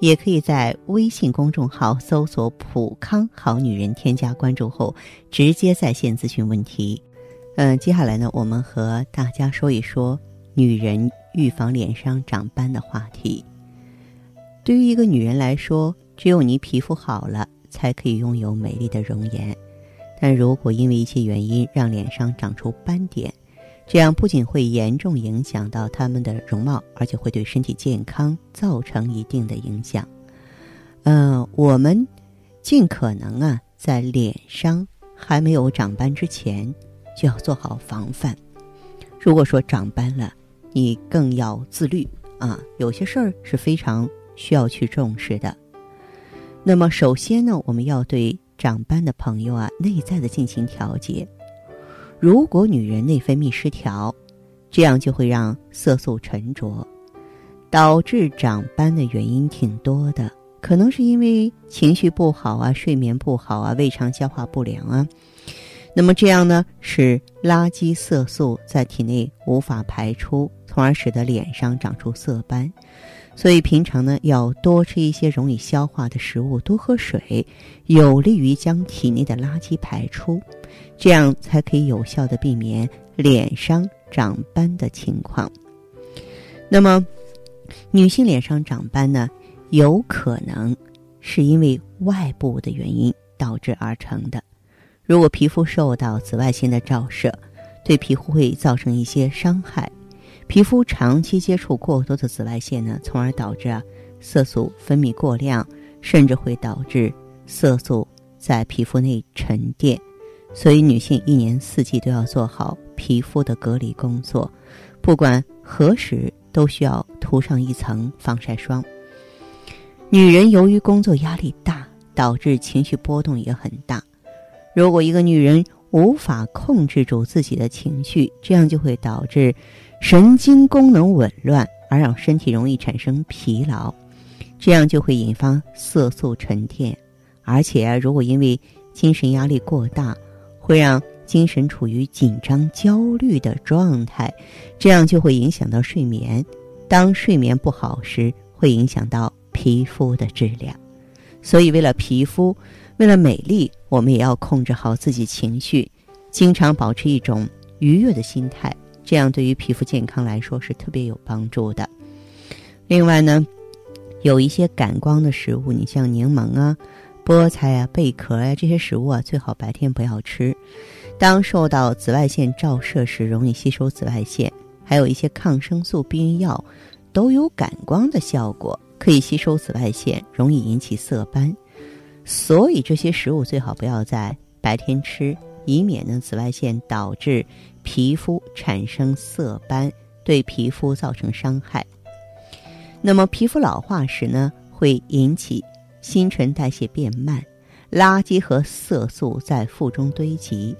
也可以在微信公众号搜索“普康好女人”，添加关注后直接在线咨询问题。嗯，接下来呢，我们和大家说一说女人预防脸上长斑的话题。对于一个女人来说，只有你皮肤好了，才可以拥有美丽的容颜。但如果因为一些原因让脸上长出斑点，这样不仅会严重影响到他们的容貌，而且会对身体健康造成一定的影响。嗯，我们尽可能啊，在脸上还没有长斑之前，就要做好防范。如果说长斑了，你更要自律啊。有些事儿是非常需要去重视的。那么，首先呢，我们要对长斑的朋友啊，内在的进行调节。如果女人内分泌失调，这样就会让色素沉着，导致长斑的原因挺多的，可能是因为情绪不好啊、睡眠不好啊、胃肠消化不良啊。那么这样呢，使垃圾色素在体内无法排出，从而使得脸上长出色斑。所以平常呢，要多吃一些容易消化的食物，多喝水，有利于将体内的垃圾排出。这样才可以有效的避免脸上长斑的情况。那么，女性脸上长斑呢，有可能是因为外部的原因导致而成的。如果皮肤受到紫外线的照射，对皮肤会造成一些伤害。皮肤长期接触过多的紫外线呢，从而导致啊色素分泌过量，甚至会导致色素在皮肤内沉淀。所以，女性一年四季都要做好皮肤的隔离工作，不管何时都需要涂上一层防晒霜。女人由于工作压力大，导致情绪波动也很大。如果一个女人无法控制住自己的情绪，这样就会导致神经功能紊乱，而让身体容易产生疲劳，这样就会引发色素沉淀。而且，如果因为精神压力过大，会让精神处于紧张、焦虑的状态，这样就会影响到睡眠。当睡眠不好时，会影响到皮肤的质量。所以，为了皮肤，为了美丽，我们也要控制好自己情绪，经常保持一种愉悦的心态，这样对于皮肤健康来说是特别有帮助的。另外呢，有一些感光的食物，你像柠檬啊。菠菜啊、贝壳呀这些食物啊，最好白天不要吃。当受到紫外线照射时，容易吸收紫外线。还有一些抗生素、避孕药，都有感光的效果，可以吸收紫外线，容易引起色斑。所以这些食物最好不要在白天吃，以免呢紫外线导致皮肤产生色斑，对皮肤造成伤害。那么皮肤老化时呢，会引起。新陈代谢变慢，垃圾和色素在腹中堆积，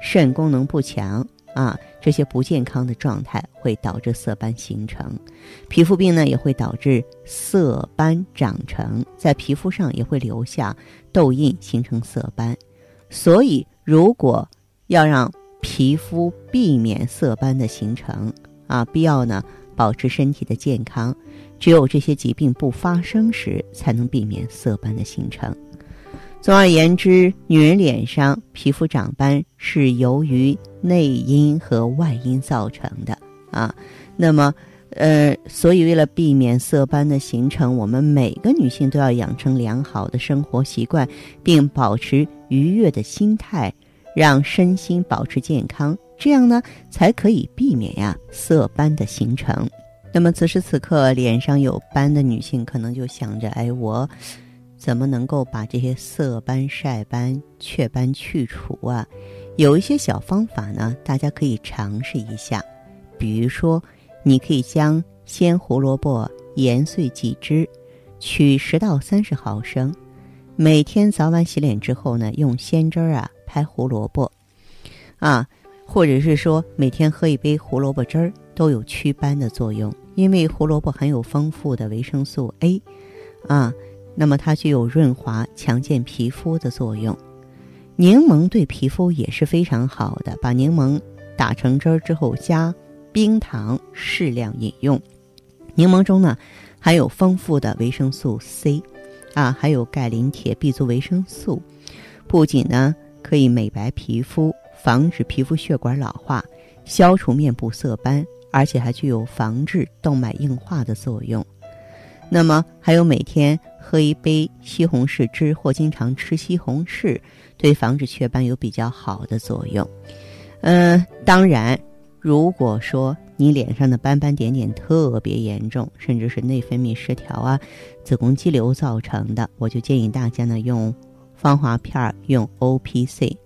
肾功能不强啊，这些不健康的状态会导致色斑形成。皮肤病呢也会导致色斑长成，在皮肤上也会留下痘印，形成色斑。所以，如果要让皮肤避免色斑的形成啊，必要呢保持身体的健康。只有这些疾病不发生时，才能避免色斑的形成。总而言之，女人脸上皮肤长斑是由于内因和外因造成的啊。那么，呃，所以为了避免色斑的形成，我们每个女性都要养成良好的生活习惯，并保持愉悦的心态，让身心保持健康，这样呢，才可以避免呀色斑的形成。那么此时此刻脸上有斑的女性，可能就想着：哎，我怎么能够把这些色斑、晒斑、雀斑去除啊？有一些小方法呢，大家可以尝试一下。比如说，你可以将鲜胡萝卜研碎几枝，取十到三十毫升，每天早晚洗脸之后呢，用鲜汁儿啊拍胡萝卜。啊，或者是说每天喝一杯胡萝卜汁儿，都有祛斑的作用。因为胡萝卜含有丰富的维生素 A，啊，那么它具有润滑、强健皮肤的作用。柠檬对皮肤也是非常好的，把柠檬打成汁儿之后加冰糖适量饮用。柠檬中呢含有丰富的维生素 C，啊，还有钙、磷、铁、B 族维生素，不仅呢可以美白皮肤。防止皮肤血管老化，消除面部色斑，而且还具有防治动脉硬化的作用。那么，还有每天喝一杯西红柿汁或经常吃西红柿，对防止雀斑有比较好的作用。嗯，当然，如果说你脸上的斑斑点点特别严重，甚至是内分泌失调啊、子宫肌瘤造成的，我就建议大家呢用芳华片儿用 O P C。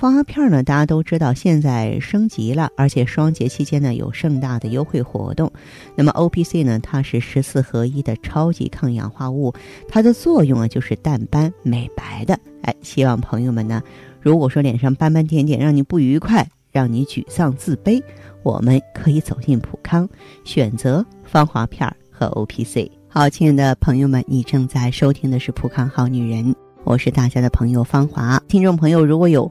芳华片呢，大家都知道现在升级了，而且双节期间呢有盛大的优惠活动。那么 O P C 呢，它是十四合一的超级抗氧化物，它的作用啊就是淡斑美白的。哎，希望朋友们呢，如果说脸上斑斑点点让你不愉快，让你沮丧自卑，我们可以走进普康，选择芳华片和 O P C。好，亲爱的朋友们，你正在收听的是普康好女人，我是大家的朋友芳华。听众朋友，如果有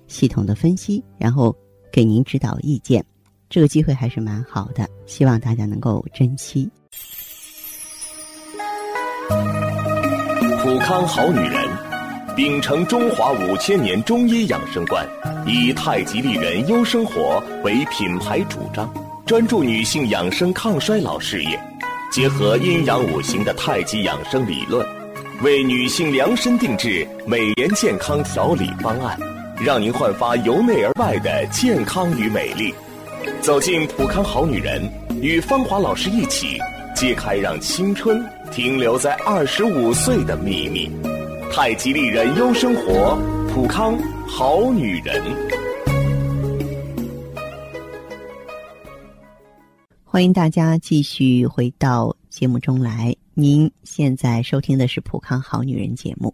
系统的分析，然后给您指导意见，这个机会还是蛮好的，希望大家能够珍惜。普康好女人，秉承中华五千年中医养生观，以太极丽人优生活为品牌主张，专注女性养生抗衰老事业，结合阴阳五行的太极养生理论，为女性量身定制美颜健康调理方案。让您焕发由内而外的健康与美丽，走进普康好女人，与芳华老师一起揭开让青春停留在二十五岁的秘密。太极丽人优生活，普康好女人。欢迎大家继续回到节目中来。您现在收听的是普康好女人节目。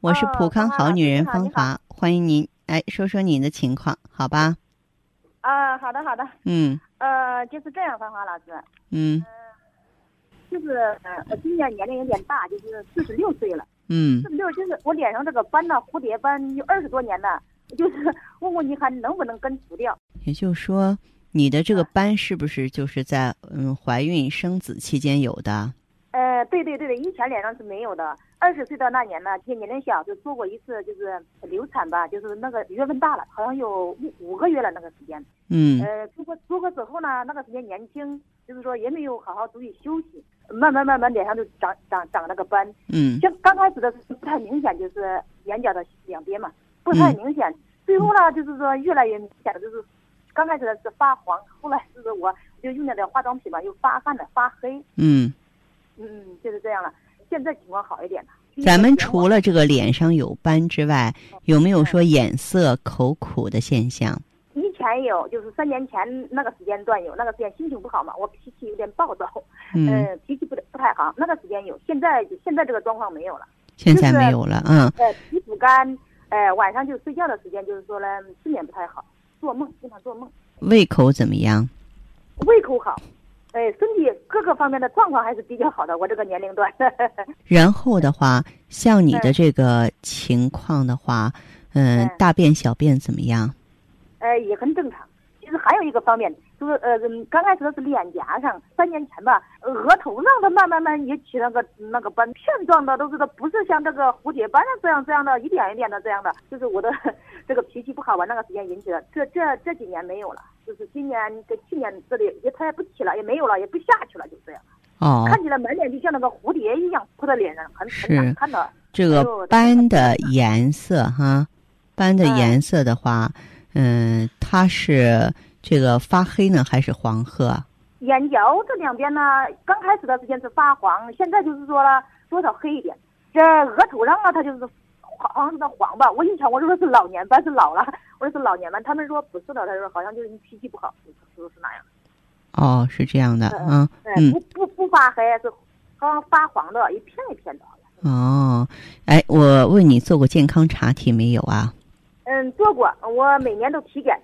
我是普康好女人芳华，欢迎您来说说您的情况，好吧？啊，好的好的。嗯。呃，就是这样，芳华老师。嗯。就是我今年年龄有点大，就是四十六岁了。嗯。四十六就是我脸上这个斑呢，蝴蝶斑有二十多年了，就是 问问你还能不能根除掉？也就是说，你的这个斑是不是就是在嗯怀孕生子期间有的？呃，对对对的，以前脸上是没有的。二十岁的那年呢，就年龄小，就做过一次，就是流产吧，就是那个月份大了，好像有五五个月了那个时间。嗯。呃，做过做过之后呢，那个时间年轻，就是说也没有好好注意休息，慢慢慢慢脸上就长长长那个斑。嗯。像刚开始的不太明显，就是眼角的两边嘛，不太明显。最后呢，就是说越来越明显的，就是刚开始的是发黄，后来就是我就用那个化妆品嘛，又发汗了，发黑。嗯。嗯，就是这样了。现在情况好一点了。咱们除了这个脸上有斑之外，有没有说眼涩、口苦的现象？以前有，就是三年前那个时间段有，那个时间心情不好嘛，我脾气有点暴躁，嗯，脾气不不太好。那个时间有，现在现在这个状况没有了。现在没有了，嗯。呃，皮肤干，呃，晚上就睡觉的时间，就是说呢，睡眠不太好，做梦经常做梦。胃口怎么样？胃口好。哎，身体各个方面的状况还是比较好的，我这个年龄段。然后的话，像你的这个情况的话，嗯，大便小便怎么样？哎，也很正常。其其实还有一个方面，就是呃，刚开始的是脸颊上，三年前吧，额头上它慢慢慢也起那个那个斑，片状的，都是它不是像这个蝴蝶斑这样这样的，一点一点的这样的，就是我的 这个脾气不好吧，那个时间引起的。这这这几年没有了，就是今年跟去年这里也它也不起了，也没有了，也不下去了，就这样。哦，看起来满脸就像那个蝴蝶一样扑在脸上，很很难看的。这个斑的颜色哈，斑的颜色的话，嗯，它是这个发黑呢，还是黄褐？眼角这两边呢，刚开始的时间是发黄，现在就是说了多少黑一点。这额头上啊，它就是好像是那黄吧。我一瞧，我说是老年斑，是老了。我说是老年斑，他们说不是的，他说好像就是你脾气不好，说是那样。哦，是这样的嗯，嗯，不不不发黑，是好像发黄的，一片一片的。哦，哎，我问你做过健康查体没有啊？嗯，做过，我每年都体检，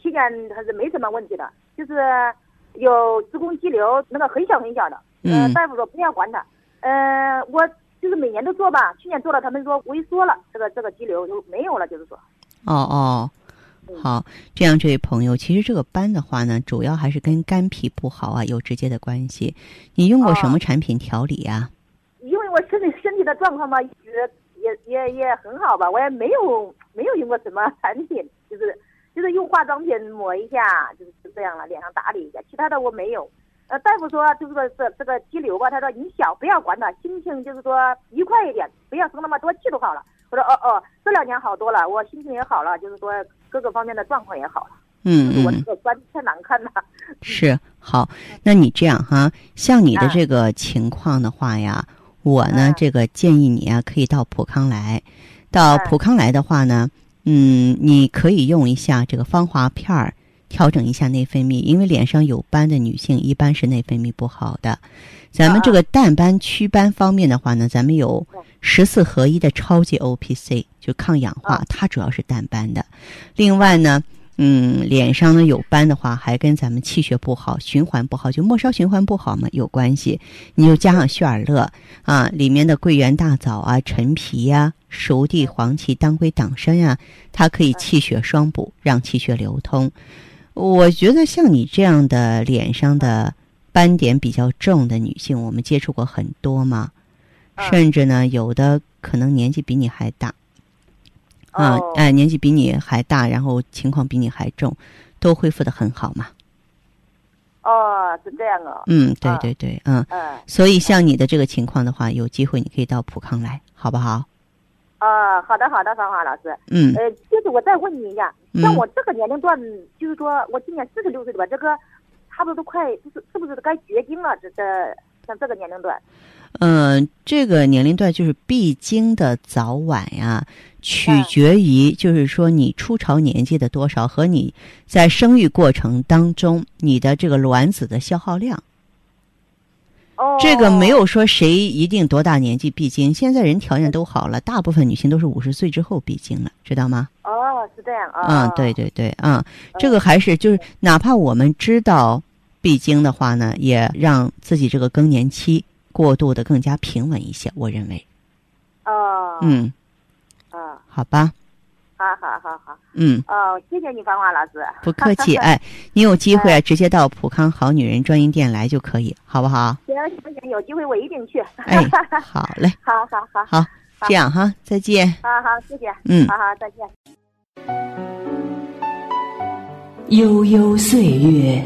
体检还是没什么问题的，就是有子宫肌瘤，那个很小很小的，嗯，大夫说不要管它，呃，我就是每年都做吧，去年做了，他们说萎缩了，这个这个肌瘤就没有了，就是说。哦哦，好，这样这位朋友，其实这个斑的话呢，主要还是跟肝脾不好啊有直接的关系。你用过什么产品调理呀？因为我身体身体的状况嘛，一直也也也很好吧，我也没有没有用过什么产品，就是就是用化妆品抹一下，就是这样了，脸上打理一下，其他的我没有。呃，大夫说就是说这这个肌瘤吧，他说你小不要管它，心情就是说愉快一点，不要生那么多气就好了。我说哦哦，这两年好多了，我心情也好了，就是说各个方面的状况也好了。嗯嗯。我这个斑太难看了。是好，那你这样哈，像你的这个情况的话呀。我呢，这个建议你啊，可以到普康来。到普康来的话呢，嗯，你可以用一下这个芳华片儿，调整一下内分泌。因为脸上有斑的女性，一般是内分泌不好的。咱们这个淡斑祛斑方面的话呢，咱们有十四合一的超级 O P C，就抗氧化，它主要是淡斑的。另外呢。嗯，脸上呢有斑的话，还跟咱们气血不好、循环不好，就末梢循环不好嘛有关系。你就加上血尔乐啊，里面的桂圆、大枣啊、陈皮呀、熟地、黄芪、当归、党参呀，它可以气血双补，让气血流通。我觉得像你这样的脸上的斑点比较重的女性，我们接触过很多嘛，甚至呢有的可能年纪比你还大。啊，哎，年纪比你还大，然后情况比你还重，都恢复的很好嘛。哦，是这样哦。嗯，对对对，嗯。嗯。所以像你的这个情况的话，有机会你可以到普康来，好不好？啊，好的好的，芳华老师。嗯。呃，就是我再问你一下，像我这个年龄段，就是说我今年四十六岁的吧，这个差不多都快，就是是不是该绝经了？这这像这个年龄段。嗯，这个年龄段就是闭经的早晚呀，取决于就是说你初潮年纪的多少和你在生育过程当中你的这个卵子的消耗量。哦，这个没有说谁一定多大年纪闭经，现在人条件都好了，大部分女性都是五十岁之后闭经了，知道吗？哦，是这样啊。嗯，对对对，嗯，这个还是就是哪怕我们知道闭经的话呢，也让自己这个更年期。过渡的更加平稳一些，我认为。哦。嗯。啊。好吧。好好好好。嗯。哦，谢谢你，芳华老师。不客气，哎，你有机会啊，直接到普康好女人专营店来就可以，好不好？行行行，有机会我一定去。哎，好嘞。好好好。好，这样哈，再见。好好，谢谢。嗯。好好，再见。悠悠岁月，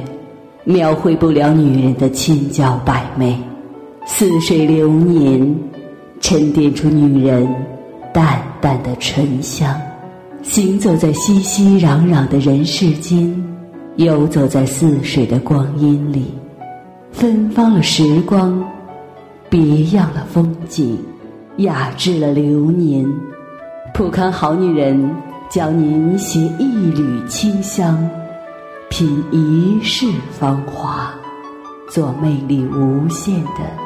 描绘不了女人的千娇百媚。似水流年，沉淀出女人淡淡的醇香。行走在熙熙攘攘的人世间，游走在似水的光阴里，芬芳了时光，别样了风景，雅致了流年。普康好女人教您携一缕清香，品一世芳华，做魅力无限的。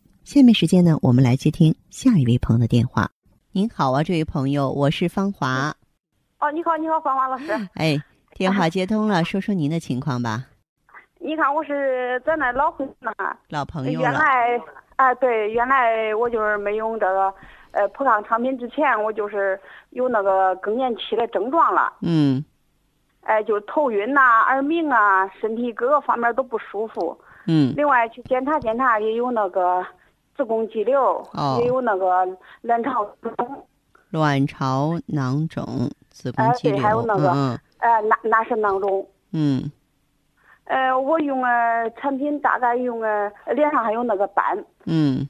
下面时间呢，我们来接听下一位朋友的电话。您好啊，这位朋友，我是芳华。哦，你好，你好，芳华老师。哎，电话接通了，说说您的情况吧。你看，我是咱那老朋友那，老朋友原来，啊，对，原来我就是没用这个呃普康产品之前，我就是有那个更年期的症状了。嗯。哎，就是头晕呐、耳鸣啊，身体各个方面都不舒服。嗯。另外去检查检查，也有那个子宫肌瘤，也有那个卵巢肿。卵巢囊肿、子宫肌瘤。哎，对，还有那个，呃，那那是囊肿。嗯。呃，我用了产品大概用了脸上还有那个斑。嗯。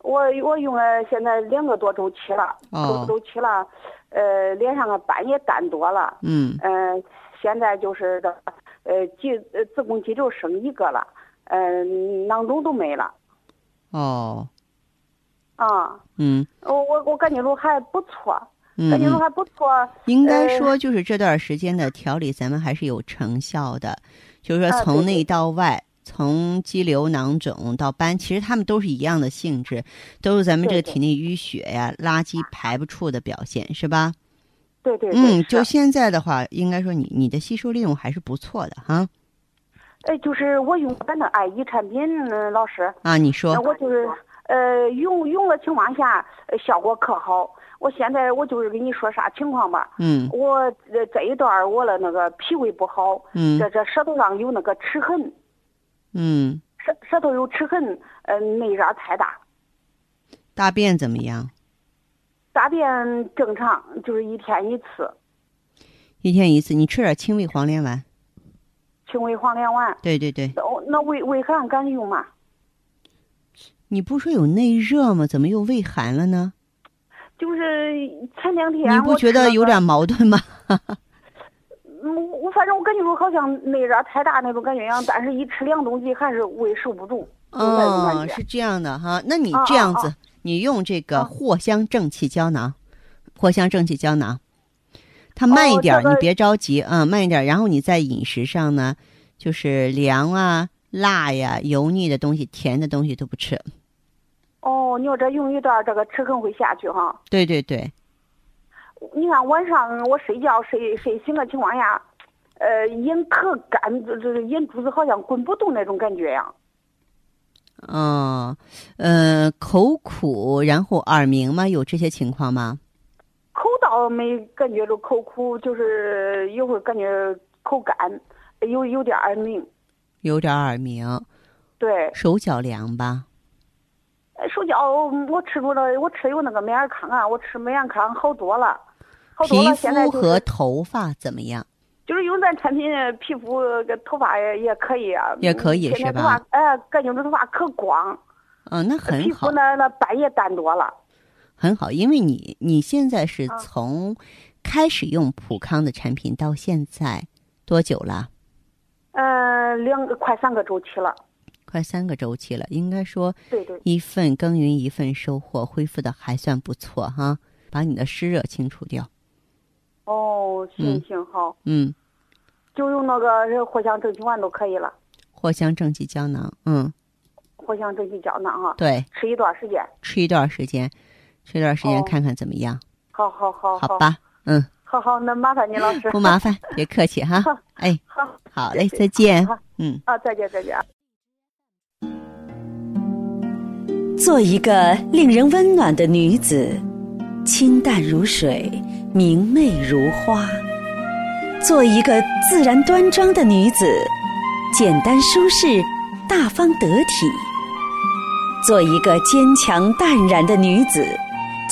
我我用了现在两个多周期了，哦。周期了，呃，脸上的斑也淡多了。嗯。呃，现在就是这，呃，肌呃子宫肌瘤剩一个了，呃，囊肿都没了。哦。啊。嗯。我我我感觉着还不错。嗯。感觉着还不错。应该说，就是这段时间的调理，咱们还是有成效的。就是说，从内到外。从肌瘤、囊肿到斑，其实它们都是一样的性质，都是咱们这个体内淤血呀、垃圾排不出的表现，是吧？对对。嗯，就现在的话，应该说你你的吸收利用还是不错的哈。哎，就是我用咱的爱伊产品，老师。啊，你说。我就是呃用用的情况下，效果可好。我现在我就是跟你说啥情况吧。嗯。我这这一段我的那个脾胃不好。嗯。这这舌头上有那个齿痕。嗯，舌舌头有齿痕，呃，内热太大。大便怎么样？大便正常，就是一天一次。一天一次，你吃点清胃黄连丸。清胃黄连丸。对对对。哦，那胃胃寒敢用吗？你不说有内热吗？怎么又胃寒了呢？就是前两天。你不觉得有点矛盾吗？嗯，我反正我感觉我好像内热太大那种感觉样，但是一吃凉东西还是胃受不住。哦，是这样的哈，那你这样子，你用这个藿香正气胶囊，藿香正气胶囊，它慢一点，你别着急啊，慢一点。然后你在饮食上呢，就是凉啊、辣呀、油腻的东西、甜的东西都不吃。哦，你要这用一段，这个齿痕会下去哈？对对对。你看晚上我睡觉睡睡醒的情况下，呃，眼可干，这这眼珠子好像滚不动那种感觉呀。嗯，呃，口苦，然后耳鸣吗？有这些情况吗？口倒没感觉着口苦，就是一会儿感觉口干，有有点耳鸣。有点耳鸣。对。手脚凉吧？手脚我吃着了，我吃有那个美尔康啊，我吃美尔康好多了。好多了皮肤和头发怎么样？就是用咱产品，皮肤跟头发也也可以啊。也可以是吧？哎，感觉这头发可光。嗯，那很好。皮肤呢，那斑也淡多了。很好，因为你你现在是从开始用普康的产品到现在多久了？呃，两个快三个周期了。快三个周期了，应该说，对对，一份耕耘一份收获，恢复的还算不错哈。把你的湿热清除掉。哦，行行好，嗯，就用那个藿香正气丸都可以了。藿香正气胶囊，嗯，藿香正气胶囊哈，对，吃一段时间，吃一段时间，吃一段时间看看怎么样。好好好，好吧，嗯，好好，那麻烦您老师。不麻烦，别客气哈。哎，好，好嘞，再见。嗯，啊，再见，再见。做一个令人温暖的女子，清淡如水。明媚如花，做一个自然端庄的女子，简单舒适，大方得体；做一个坚强淡然的女子，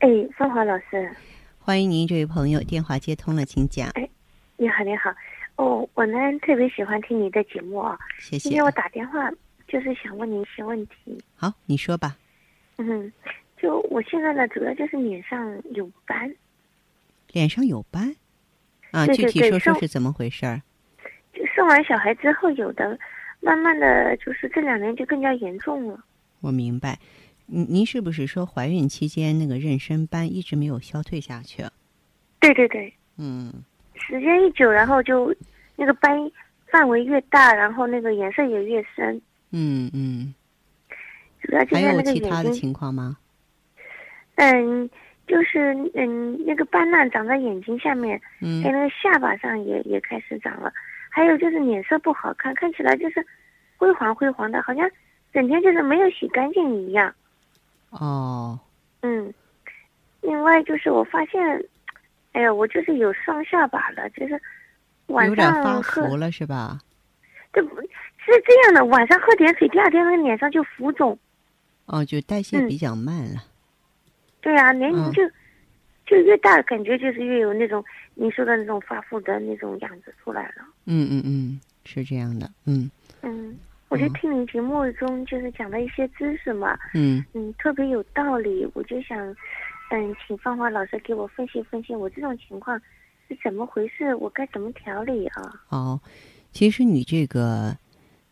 哎，芳华老师，欢迎您，这位朋友，电话接通了，请讲。哎，你好，你好。哦，我呢特别喜欢听你的节目啊，谢谢。今天我打电话就是想问你一些问题。好，你说吧。嗯，就我现在呢，主要就是脸上有斑。脸上有斑？啊，对具体说说是怎么回事儿？就生完小孩之后有的，慢慢的就是这两年就更加严重了。我明白。您您是不是说怀孕期间那个妊娠斑一直没有消退下去？对对对。嗯。时间一久，然后就那个斑范围越大，然后那个颜色也越深。嗯嗯。主要。还有其他的情况吗？嗯，就是嗯，那个斑呢长在眼睛下面，嗯，在那个下巴上也也开始长了。还有就是脸色不好看，看起来就是灰黄灰黄的，好像整天就是没有洗干净一样。哦，嗯，另外就是我发现，哎呀，我就是有双下巴了，就是晚上有点发福了是吧？这不是这样的，晚上喝点水，第二天那个脸上就浮肿。哦，就代谢比较慢了。对啊，年龄就、就越大，感觉就是越有那种你说的那种发福的那种样子出来了。嗯嗯嗯，是这样的，嗯。嗯。我就听你节目中就是讲的一些知识嘛，嗯嗯，特别有道理。我就想，嗯，请芳华老师给我分析分析，我这种情况是怎么回事？我该怎么调理啊？哦，其实你这个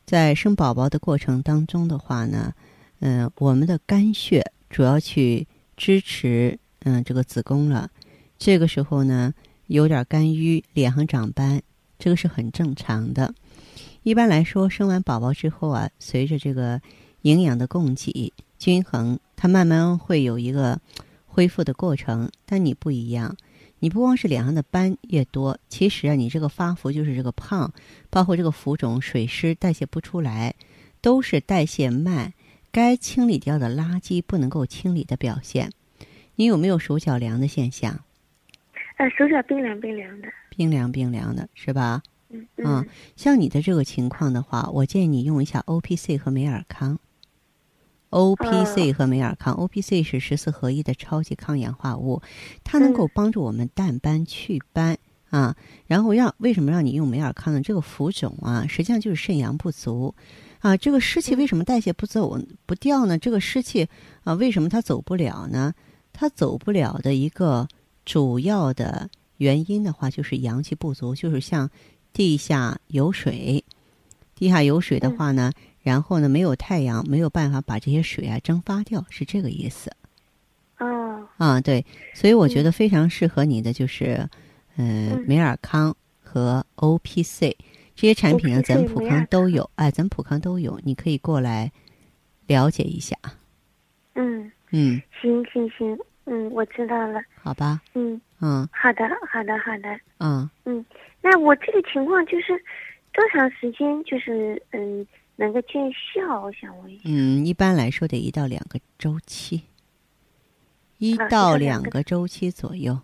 在生宝宝的过程当中的话呢，嗯，我们的肝血主要去支持嗯这个子宫了，这个时候呢有点肝郁，脸上长斑，这个是很正常的。一般来说，生完宝宝之后啊，随着这个营养的供给均衡，它慢慢会有一个恢复的过程。但你不一样，你不光是脸上的斑越多，其实啊，你这个发福就是这个胖，包括这个浮肿、水湿代谢不出来，都是代谢慢，该清理掉的垃圾不能够清理的表现。你有没有手脚凉的现象？呃，手脚冰凉冰凉的，冰凉冰凉的是吧？嗯嗯，像你的这个情况的话，我建议你用一下 O P C 和美尔康。O P C 和美尔康，O P C 是十四合一的超级抗氧化物，它能够帮助我们淡斑祛斑啊。然后让为什么让你用美尔康呢？这个浮肿啊，实际上就是肾阳不足啊。这个湿气为什么代谢不走不掉呢？这个湿气啊，为什么它走不了呢？它走不了的一个主要的原因的话，就是阳气不足，就是像。地下有水，地下有水的话呢，然后呢没有太阳，没有办法把这些水啊蒸发掉，是这个意思。哦。啊，对，所以我觉得非常适合你的就是，嗯，美尔康和 O P C 这些产品呢，咱普康都有，哎，咱普康都有，你可以过来了解一下。嗯。嗯。行行行，嗯，我知道了。好吧。嗯。嗯。好的，好的，好的。嗯。嗯。那我这个情况就是多长时间就是嗯能够见效？我想问一下。嗯，一般来说得一到两个周期，一到两个周期左右。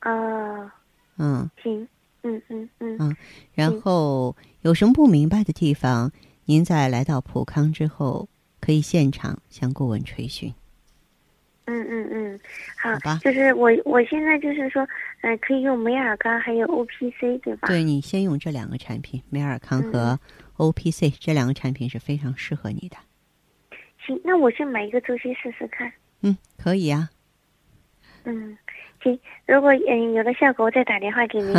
啊。嗯。行，嗯嗯嗯。嗯，然后有什么不明白的地方，您在来到普康之后，可以现场向顾问垂询。嗯嗯嗯，好，吧，就是我我现在就是说，嗯，可以用美尔康还有 O P C 对吧？对你先用这两个产品，美尔康和 O P C 这两个产品是非常适合你的。行，那我先买一个周期试试看。嗯，可以啊。嗯，行，如果嗯有了效果，我再打电话给您。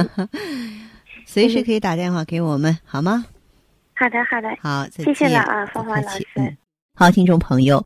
随时可以打电话给我们，好吗？好的，好的。好。谢谢了啊，芳华老师。好，听众朋友。